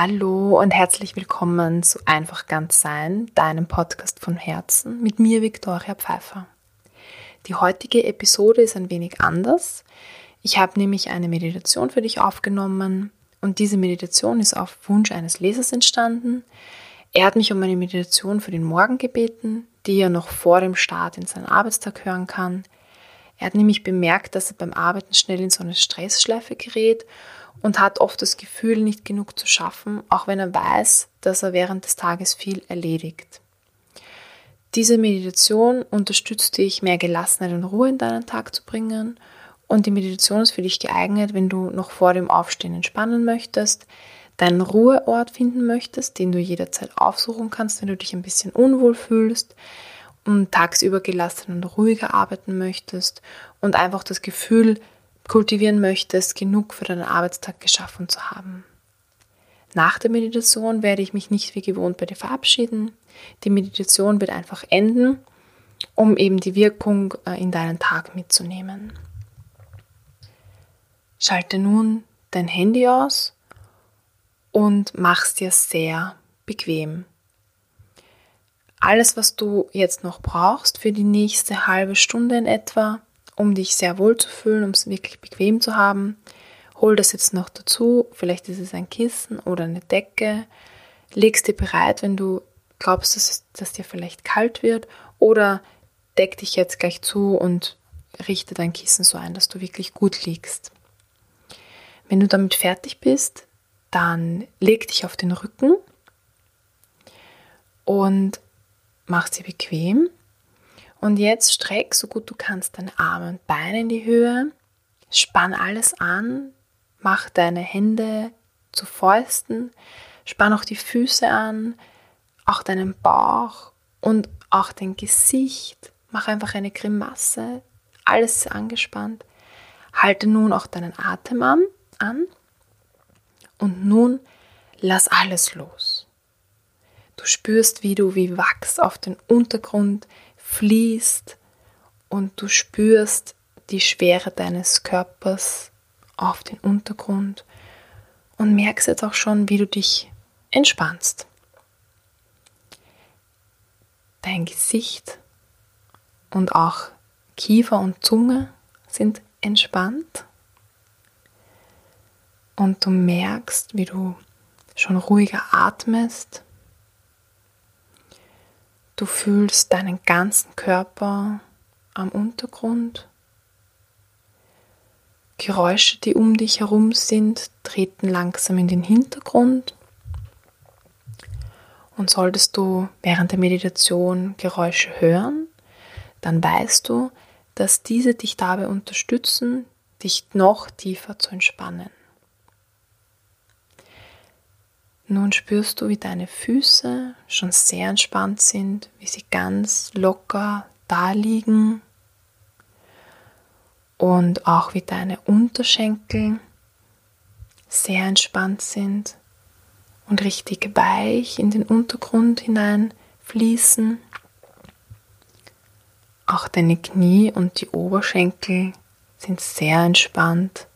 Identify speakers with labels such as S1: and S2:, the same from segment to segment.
S1: Hallo und herzlich willkommen zu Einfach ganz sein, deinem Podcast von Herzen mit mir Viktoria Pfeiffer. Die heutige Episode ist ein wenig anders. Ich habe nämlich eine Meditation für dich aufgenommen und diese Meditation ist auf Wunsch eines Lesers entstanden. Er hat mich um eine Meditation für den Morgen gebeten, die er noch vor dem Start in seinen Arbeitstag hören kann. Er hat nämlich bemerkt, dass er beim Arbeiten schnell in so eine Stressschleife gerät und hat oft das Gefühl, nicht genug zu schaffen, auch wenn er weiß, dass er während des Tages viel erledigt. Diese Meditation unterstützt dich, mehr Gelassenheit und Ruhe in deinen Tag zu bringen. Und die Meditation ist für dich geeignet, wenn du noch vor dem Aufstehen entspannen möchtest, deinen Ruheort finden möchtest, den du jederzeit aufsuchen kannst, wenn du dich ein bisschen unwohl fühlst und tagsüber gelassen und ruhiger arbeiten möchtest und einfach das Gefühl kultivieren möchtest, genug für deinen Arbeitstag geschaffen zu haben. Nach der Meditation werde ich mich nicht wie gewohnt bei dir verabschieden. Die Meditation wird einfach enden, um eben die Wirkung äh, in deinen Tag mitzunehmen. Schalte nun dein Handy aus und mach es dir sehr bequem. Alles, was du jetzt noch brauchst für die nächste halbe Stunde in etwa, um dich sehr wohl zu fühlen, um es wirklich bequem zu haben. Hol das jetzt noch dazu. Vielleicht ist es ein Kissen oder eine Decke. Legst dir bereit, wenn du glaubst, dass, es, dass dir vielleicht kalt wird. Oder deck dich jetzt gleich zu und richte dein Kissen so ein, dass du wirklich gut liegst. Wenn du damit fertig bist, dann leg dich auf den Rücken und mach sie bequem und jetzt streck so gut du kannst deine Arme und Beine in die Höhe, spann alles an, mach deine Hände zu Fäusten, spann auch die Füße an, auch deinen Bauch und auch dein Gesicht. Mach einfach eine Grimasse, alles ist angespannt. Halte nun auch deinen Atem an, an. Und nun lass alles los. Du spürst, wie du wie Wachs auf den Untergrund fließt und du spürst die Schwere deines Körpers auf den Untergrund und merkst jetzt auch schon, wie du dich entspannst. Dein Gesicht und auch Kiefer und Zunge sind entspannt und du merkst, wie du schon ruhiger atmest Du fühlst deinen ganzen Körper am Untergrund. Geräusche, die um dich herum sind, treten langsam in den Hintergrund. Und solltest du während der Meditation Geräusche hören, dann weißt du, dass diese dich dabei unterstützen, dich noch tiefer zu entspannen. Nun spürst du, wie deine Füße schon sehr entspannt sind, wie sie ganz locker da liegen und auch wie deine Unterschenkel sehr entspannt sind und richtig weich in den Untergrund hinein fließen. Auch deine Knie und die Oberschenkel sind sehr entspannt.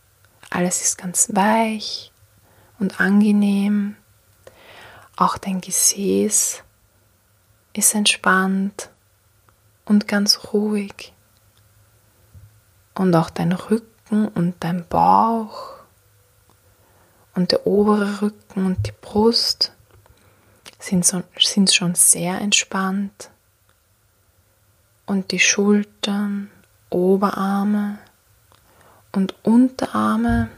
S1: Alles ist ganz weich und angenehm. Auch dein Gesäß ist entspannt und ganz ruhig. Und auch dein Rücken und dein Bauch und der obere Rücken und die Brust sind, so, sind schon sehr entspannt. Und die Schultern, Oberarme und Unterarme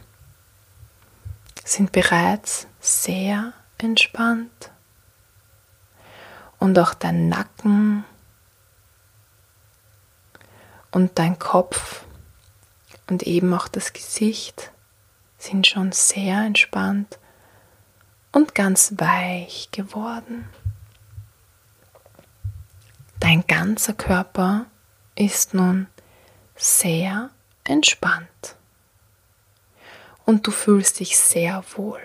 S1: sind bereits sehr entspannt und auch dein Nacken und dein Kopf und eben auch das Gesicht sind schon sehr entspannt und ganz weich geworden. Dein ganzer Körper ist nun sehr entspannt und du fühlst dich sehr wohl.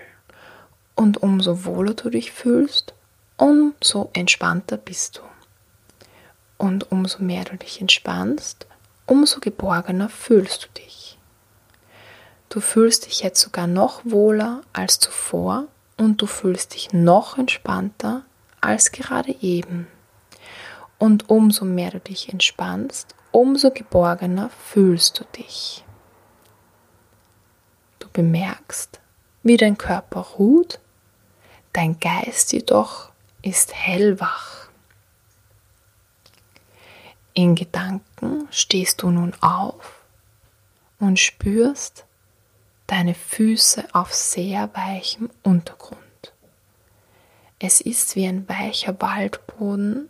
S1: Und umso wohler du dich fühlst, umso entspannter bist du. Und umso mehr du dich entspannst, umso geborgener fühlst du dich. Du fühlst dich jetzt sogar noch wohler als zuvor und du fühlst dich noch entspannter als gerade eben. Und umso mehr du dich entspannst, umso geborgener fühlst du dich. Du bemerkst, wie dein Körper ruht, dein Geist jedoch ist hellwach. In Gedanken stehst du nun auf und spürst deine Füße auf sehr weichem Untergrund. Es ist wie ein weicher Waldboden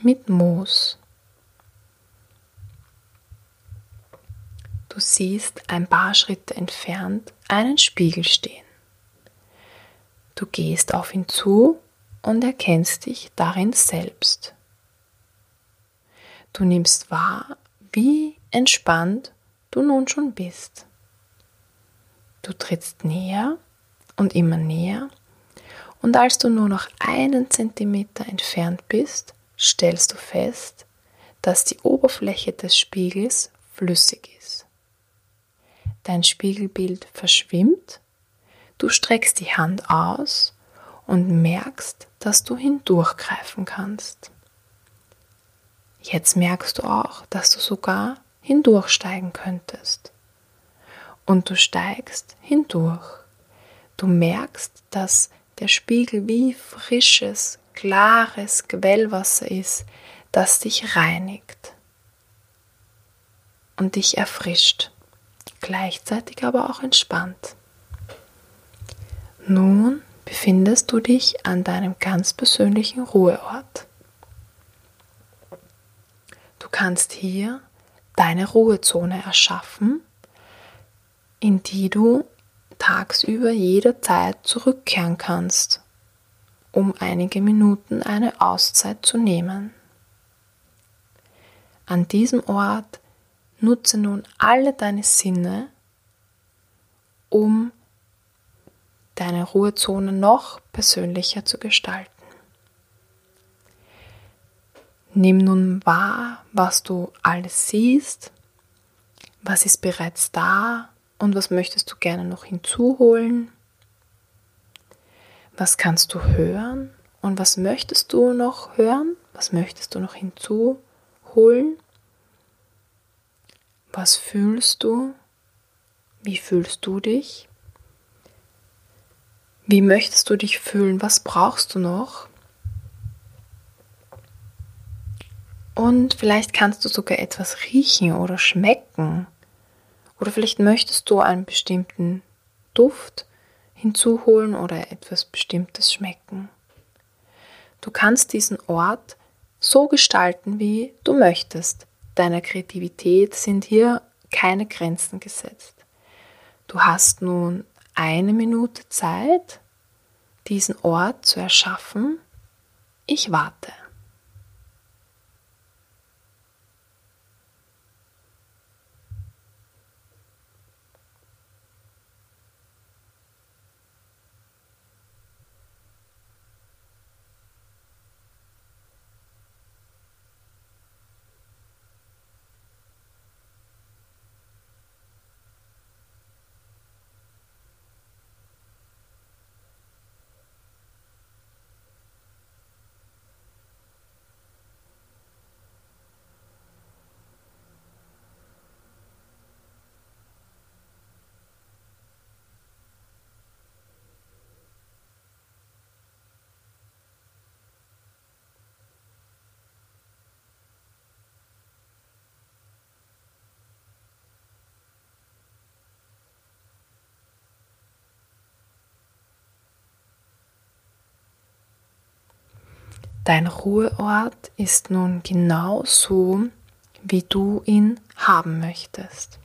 S1: mit Moos. Du siehst ein paar Schritte entfernt einen Spiegel stehen. Du gehst auf ihn zu und erkennst dich darin selbst. Du nimmst wahr, wie entspannt du nun schon bist. Du trittst näher und immer näher und als du nur noch einen Zentimeter entfernt bist, stellst du fest, dass die Oberfläche des Spiegels flüssig ist. Dein Spiegelbild verschwimmt, du streckst die Hand aus und merkst, dass du hindurchgreifen kannst. Jetzt merkst du auch, dass du sogar hindurchsteigen könntest. Und du steigst hindurch. Du merkst, dass der Spiegel wie frisches, klares Quellwasser ist, das dich reinigt und dich erfrischt, gleichzeitig aber auch entspannt. Nun befindest du dich an deinem ganz persönlichen Ruheort. Du kannst hier deine Ruhezone erschaffen, in die du tagsüber jederzeit zurückkehren kannst, um einige Minuten eine Auszeit zu nehmen. An diesem Ort nutze nun alle deine Sinne, um deine Ruhezone noch persönlicher zu gestalten. Nimm nun wahr, was du alles siehst, was ist bereits da und was möchtest du gerne noch hinzuholen? Was kannst du hören und was möchtest du noch hören? Was möchtest du noch hinzuholen? Was fühlst du? Wie fühlst du dich? Wie möchtest du dich fühlen? Was brauchst du noch? Und vielleicht kannst du sogar etwas riechen oder schmecken. Oder vielleicht möchtest du einen bestimmten Duft hinzuholen oder etwas Bestimmtes schmecken. Du kannst diesen Ort so gestalten, wie du möchtest. Deiner Kreativität sind hier keine Grenzen gesetzt. Du hast nun eine Minute Zeit, diesen Ort zu erschaffen. Ich warte. Dein Ruheort ist nun genau so, wie du ihn haben möchtest.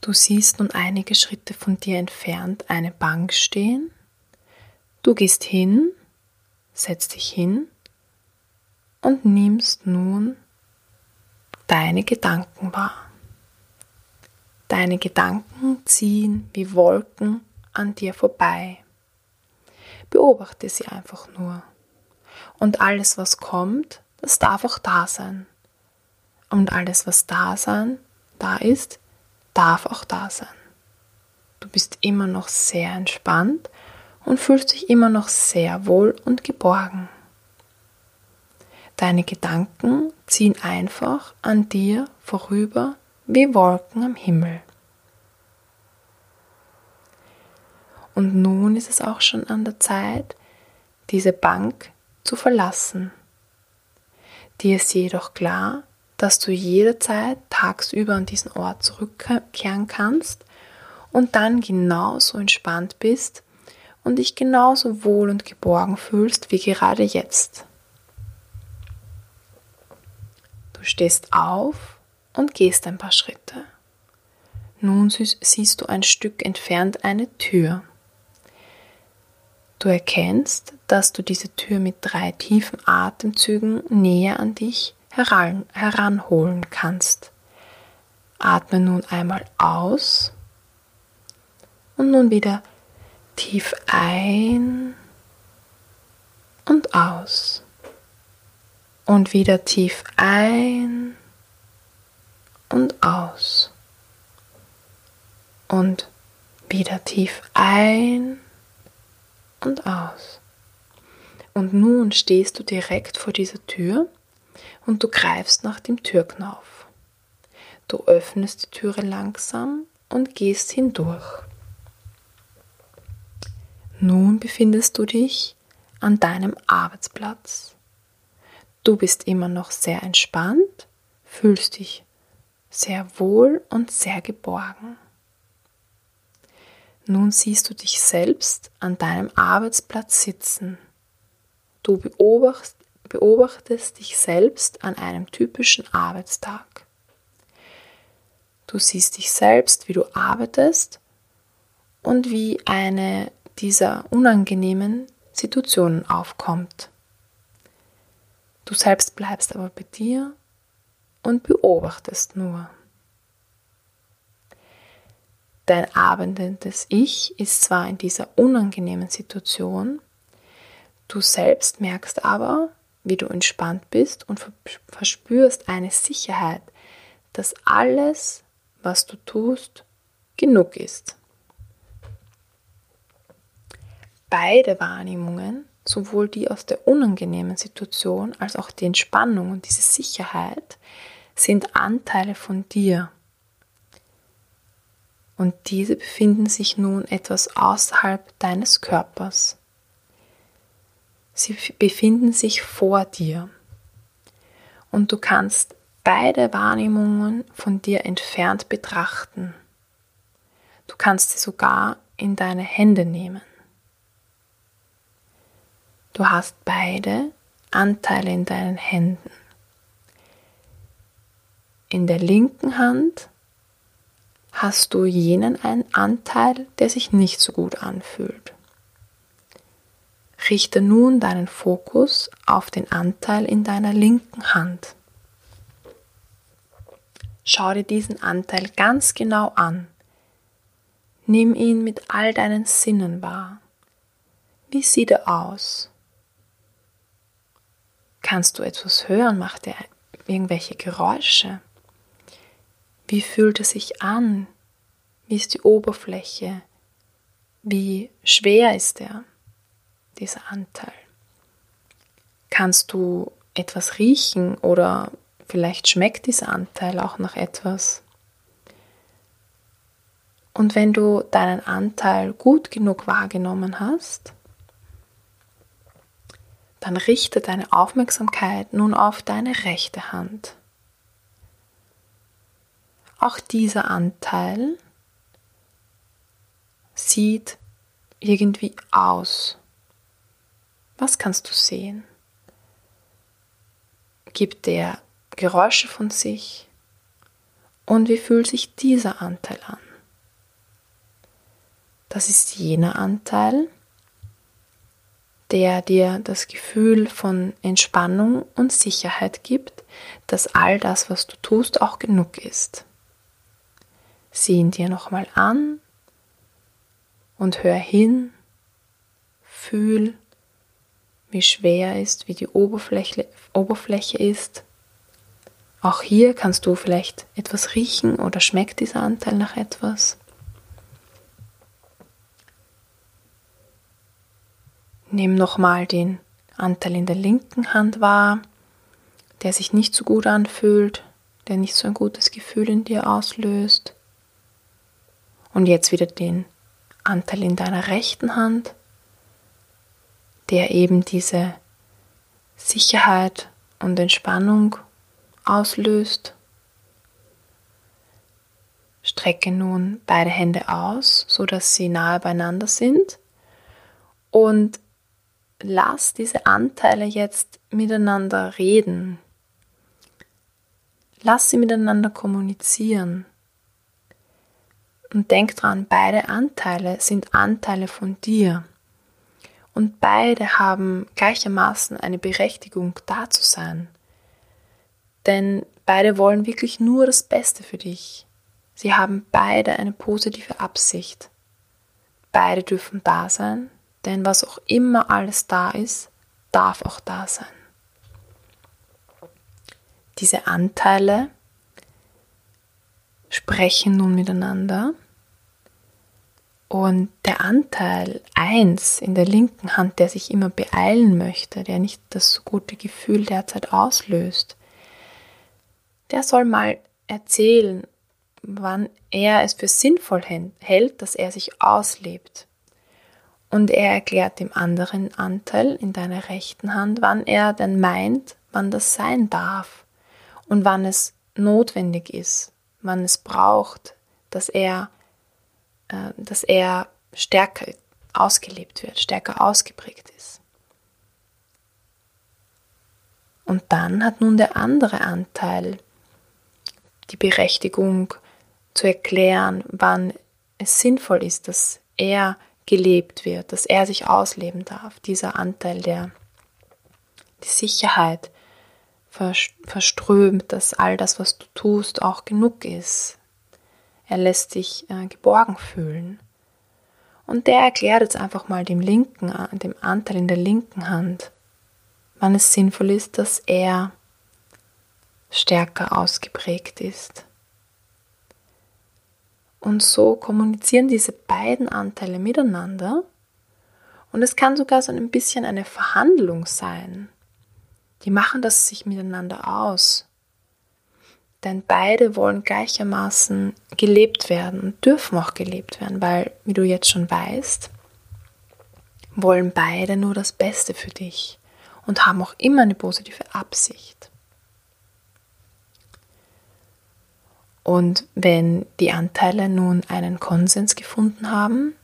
S1: Du siehst nun einige Schritte von dir entfernt eine Bank stehen. Du gehst hin, setzt dich hin und nimmst nun deine Gedanken wahr. Deine Gedanken ziehen wie Wolken an dir vorbei. Beobachte sie einfach nur. Und alles, was kommt, das darf auch da sein. Und alles, was da sein, da ist, darf auch da sein. Du bist immer noch sehr entspannt und fühlst dich immer noch sehr wohl und geborgen. Deine Gedanken ziehen einfach an dir vorüber wie Wolken am Himmel. Und nun ist es auch schon an der Zeit, diese Bank zu verlassen. Dir ist jedoch klar, dass du jederzeit tagsüber an diesen Ort zurückkehren kannst und dann genauso entspannt bist und dich genauso wohl und geborgen fühlst wie gerade jetzt. Du stehst auf und gehst ein paar Schritte. Nun siehst du ein Stück entfernt eine Tür. Du erkennst, dass du diese Tür mit drei tiefen Atemzügen näher an dich heran, heranholen kannst. Atme nun einmal aus und nun wieder tief ein und aus. Und wieder tief ein und aus. Und wieder tief ein und aus. Und nun stehst du direkt vor dieser Tür und du greifst nach dem Türknauf. Du öffnest die Türe langsam und gehst hindurch. Nun befindest du dich an deinem Arbeitsplatz. Du bist immer noch sehr entspannt, fühlst dich sehr wohl und sehr geborgen. Nun siehst du dich selbst an deinem Arbeitsplatz sitzen. Du beobachtest, beobachtest dich selbst an einem typischen Arbeitstag. Du siehst dich selbst, wie du arbeitest und wie eine dieser unangenehmen Situationen aufkommt. Du selbst bleibst aber bei dir und beobachtest nur. Dein arbeitendes Ich ist zwar in dieser unangenehmen Situation, du selbst merkst aber, wie du entspannt bist und verspürst eine Sicherheit, dass alles, was du tust, genug ist. Beide Wahrnehmungen, sowohl die aus der unangenehmen Situation als auch die Entspannung und diese Sicherheit, sind Anteile von dir und diese befinden sich nun etwas außerhalb deines Körpers. Sie befinden sich vor dir und du kannst beide Wahrnehmungen von dir entfernt betrachten. Du kannst sie sogar in deine Hände nehmen. Du hast beide Anteile in deinen Händen. In der linken Hand hast du jenen einen Anteil, der sich nicht so gut anfühlt. Richte nun deinen Fokus auf den Anteil in deiner linken Hand. Schau dir diesen Anteil ganz genau an. Nimm ihn mit all deinen Sinnen wahr. Wie sieht er aus? Kannst du etwas hören? Macht er irgendwelche Geräusche? Wie fühlt es sich an? Wie ist die Oberfläche? Wie schwer ist er, dieser Anteil? Kannst du etwas riechen oder vielleicht schmeckt dieser Anteil auch nach etwas? Und wenn du deinen Anteil gut genug wahrgenommen hast, dann richte deine Aufmerksamkeit nun auf deine rechte Hand. Auch dieser Anteil sieht irgendwie aus. Was kannst du sehen? Gibt der Geräusche von sich? Und wie fühlt sich dieser Anteil an? Das ist jener Anteil, der dir das Gefühl von Entspannung und Sicherheit gibt, dass all das, was du tust, auch genug ist. Sieh ihn dir nochmal an und hör hin, fühl, wie schwer er ist, wie die Oberfläche, Oberfläche ist. Auch hier kannst du vielleicht etwas riechen oder schmeckt dieser Anteil nach etwas. Nimm nochmal den Anteil in der linken Hand wahr, der sich nicht so gut anfühlt, der nicht so ein gutes Gefühl in dir auslöst. Und jetzt wieder den Anteil in deiner rechten Hand, der eben diese Sicherheit und Entspannung auslöst. Strecke nun beide Hände aus, so dass sie nahe beieinander sind und lass diese Anteile jetzt miteinander reden. Lass sie miteinander kommunizieren. Und denk dran, beide Anteile sind Anteile von dir. Und beide haben gleichermaßen eine Berechtigung, da zu sein. Denn beide wollen wirklich nur das Beste für dich. Sie haben beide eine positive Absicht. Beide dürfen da sein, denn was auch immer alles da ist, darf auch da sein. Diese Anteile sprechen nun miteinander und der Anteil 1 in der linken Hand, der sich immer beeilen möchte, der nicht das gute Gefühl derzeit auslöst, der soll mal erzählen, wann er es für sinnvoll hält, dass er sich auslebt. Und er erklärt dem anderen Anteil in deiner rechten Hand, wann er denn meint, wann das sein darf und wann es notwendig ist, wann es braucht, dass er, äh, dass er stärker ausgelebt wird, stärker ausgeprägt ist. Und dann hat nun der andere Anteil die Berechtigung zu erklären, wann es sinnvoll ist, dass er gelebt wird, dass er sich ausleben darf, dieser Anteil, der die Sicherheit verströmt, dass all das, was du tust, auch genug ist. Er lässt sich äh, geborgen fühlen. Und der erklärt jetzt einfach mal dem linken, dem Anteil in der linken Hand, wann es sinnvoll ist, dass er stärker ausgeprägt ist. Und so kommunizieren diese beiden Anteile miteinander. Und es kann sogar so ein bisschen eine Verhandlung sein. Die machen das sich miteinander aus. Denn beide wollen gleichermaßen gelebt werden und dürfen auch gelebt werden, weil, wie du jetzt schon weißt, wollen beide nur das Beste für dich und haben auch immer eine positive Absicht. Und wenn die Anteile nun einen Konsens gefunden haben,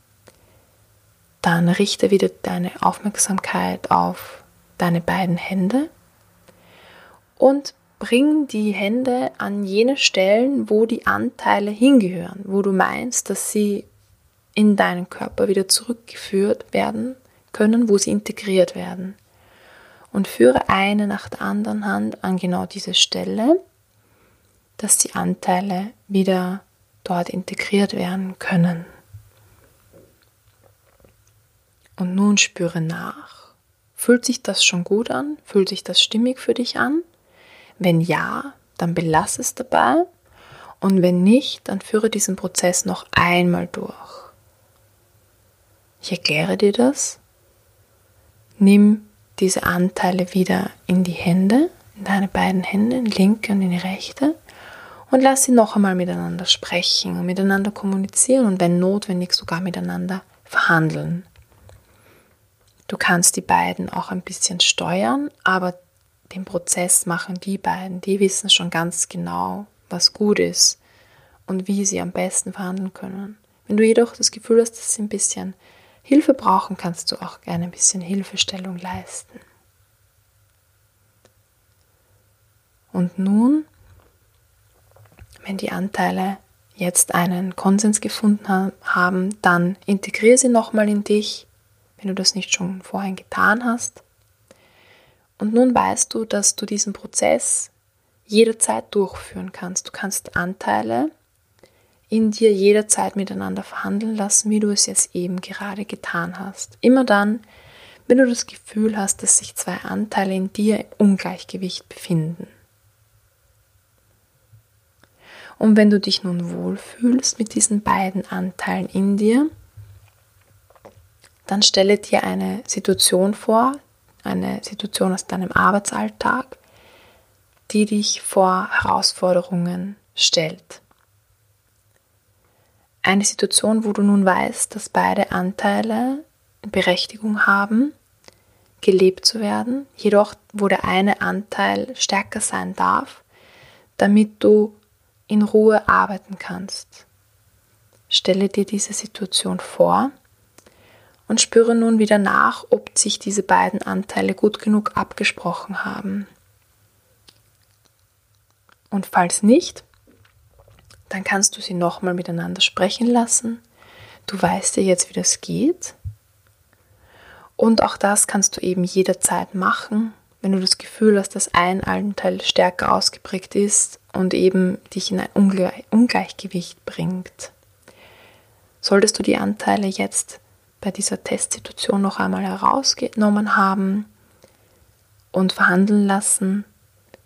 S1: dann richte wieder deine Aufmerksamkeit auf deine beiden Hände und bring die Hände an jene Stellen, wo die Anteile hingehören, wo du meinst, dass sie in deinen Körper wieder zurückgeführt werden können, wo sie integriert werden. Und führe eine nach der anderen Hand an genau diese Stelle dass die Anteile wieder dort integriert werden können. Und nun spüre nach. Fühlt sich das schon gut an? Fühlt sich das stimmig für dich an? Wenn ja, dann belass es dabei. Und wenn nicht, dann führe diesen Prozess noch einmal durch. Ich erkläre dir das. Nimm diese Anteile wieder in die Hände, in deine beiden Hände, in die linke und in die rechte und lass sie noch einmal miteinander sprechen und miteinander kommunizieren und wenn notwendig sogar miteinander verhandeln. Du kannst die beiden auch ein bisschen steuern, aber den Prozess machen die beiden. Die wissen schon ganz genau, was gut ist und wie sie am besten verhandeln können. Wenn du jedoch das Gefühl hast, dass sie ein bisschen Hilfe brauchen, kannst du auch gerne ein bisschen Hilfestellung leisten. Und nun wenn die Anteile jetzt einen Konsens gefunden haben, dann integriere sie nochmal in dich, wenn du das nicht schon vorhin getan hast. Und nun weißt du, dass du diesen Prozess jederzeit durchführen kannst. Du kannst Anteile in dir jederzeit miteinander verhandeln lassen, wie du es jetzt eben gerade getan hast. Immer dann, wenn du das Gefühl hast, dass sich zwei Anteile in dir im Ungleichgewicht befinden. Und wenn du dich nun wohlfühlst mit diesen beiden Anteilen in dir, dann stelle dir eine Situation vor, eine Situation aus deinem Arbeitsalltag, die dich vor Herausforderungen stellt. Eine Situation, wo du nun weißt, dass beide Anteile Berechtigung haben, gelebt zu werden, jedoch wo der eine Anteil stärker sein darf, damit du in Ruhe arbeiten kannst. Stelle dir diese Situation vor und spüre nun wieder nach, ob sich diese beiden Anteile gut genug abgesprochen haben. Und falls nicht, dann kannst du sie nochmal miteinander sprechen lassen. Du weißt ja jetzt, wie das geht. Und auch das kannst du eben jederzeit machen, wenn du das Gefühl hast, dass ein Anteil stärker ausgeprägt ist und eben dich in ein Ungleichgewicht bringt. Solltest du die Anteile jetzt bei dieser Testsituation noch einmal herausgenommen haben und verhandeln lassen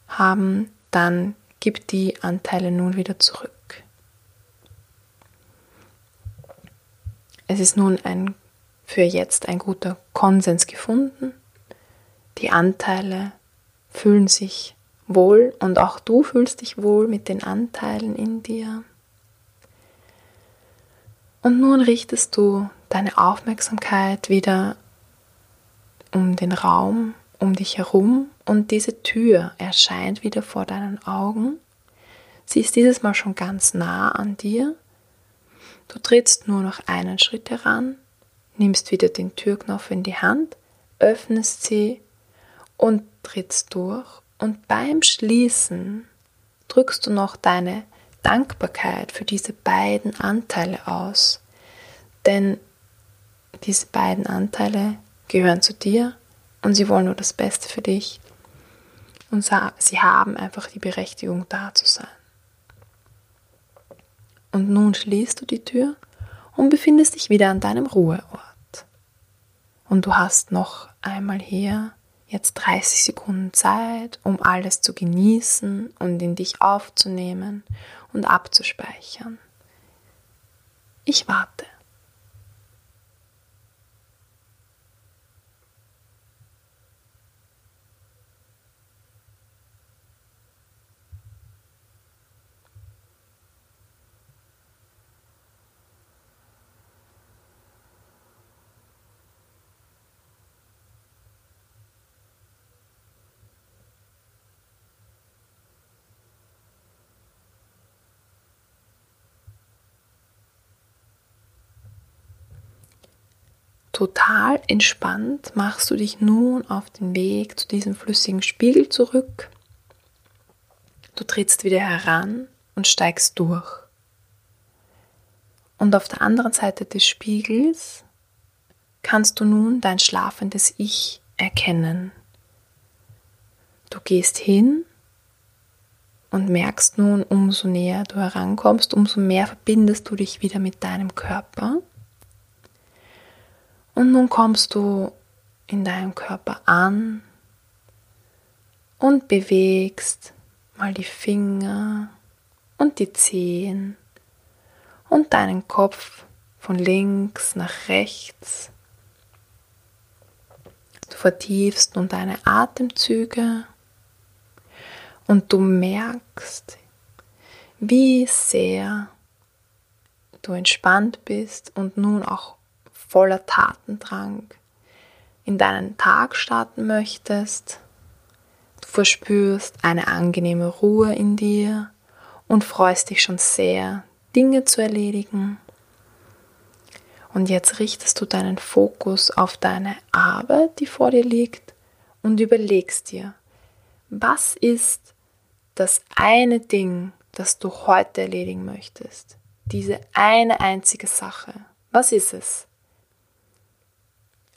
S1: haben, dann gib die Anteile nun wieder zurück. Es ist nun ein, für jetzt ein guter Konsens gefunden. Die Anteile fühlen sich wohl und auch du fühlst dich wohl mit den Anteilen in dir. Und nun richtest du deine Aufmerksamkeit wieder um den Raum um dich herum und diese Tür erscheint wieder vor deinen Augen. Sie ist dieses Mal schon ganz nah an dir. Du trittst nur noch einen Schritt heran, nimmst wieder den Türknopf in die Hand, öffnest sie und trittst durch. Und beim Schließen drückst du noch deine Dankbarkeit für diese beiden Anteile aus. Denn diese beiden Anteile gehören zu dir und sie wollen nur das Beste für dich. Und sie haben einfach die Berechtigung, da zu sein. Und nun schließt du die Tür und befindest dich wieder an deinem Ruheort. Und du hast noch einmal hier jetzt 30 Sekunden Zeit, um alles zu genießen und in dich aufzunehmen und abzuspeichern. Ich warte. Total entspannt machst du dich nun auf den Weg zu diesem flüssigen Spiegel zurück. Du trittst wieder heran und steigst durch. Und auf der anderen Seite des Spiegels kannst du nun dein schlafendes Ich erkennen. Du gehst hin und merkst nun, umso näher du herankommst, umso mehr verbindest du dich wieder mit deinem Körper. Und nun kommst du in deinem Körper an und bewegst mal die Finger und die Zehen und deinen Kopf von links nach rechts. Du vertiefst nun deine Atemzüge und du merkst, wie sehr du entspannt bist und nun auch voller Tatendrang in deinen Tag starten möchtest. Du verspürst eine angenehme Ruhe in dir und freust dich schon sehr, Dinge zu erledigen. Und jetzt richtest du deinen Fokus auf deine Arbeit, die vor dir liegt, und überlegst dir, was ist das eine Ding, das du heute erledigen möchtest? Diese eine einzige Sache. Was ist es?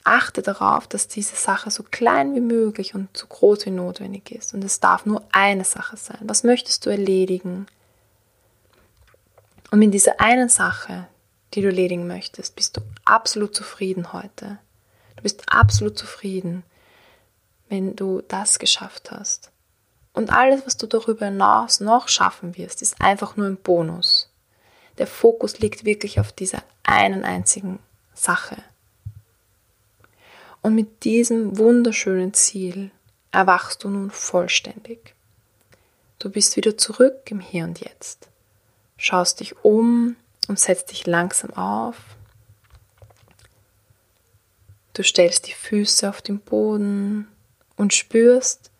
S1: Achte darauf, dass diese Sache so klein wie möglich und so groß wie notwendig ist. Und es darf nur eine Sache sein. Was möchtest du erledigen? Und mit dieser einen Sache, die du erledigen möchtest, bist du absolut zufrieden heute. Du bist absolut zufrieden, wenn du das geschafft hast. Und alles, was du darüber hinaus noch schaffen wirst, ist einfach nur ein Bonus. Der Fokus liegt wirklich auf dieser einen einzigen Sache. Und mit diesem wunderschönen Ziel erwachst du nun vollständig. Du bist wieder zurück im Hier und Jetzt. Schaust dich um und setzt dich langsam auf. Du stellst die Füße auf den Boden und spürst,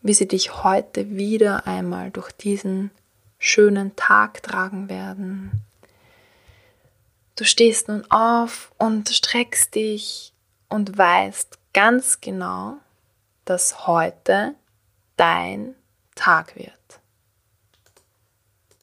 S1: wie sie dich heute wieder einmal durch diesen schönen Tag tragen werden. Du stehst nun auf und streckst dich und weißt ganz genau, dass heute dein Tag wird.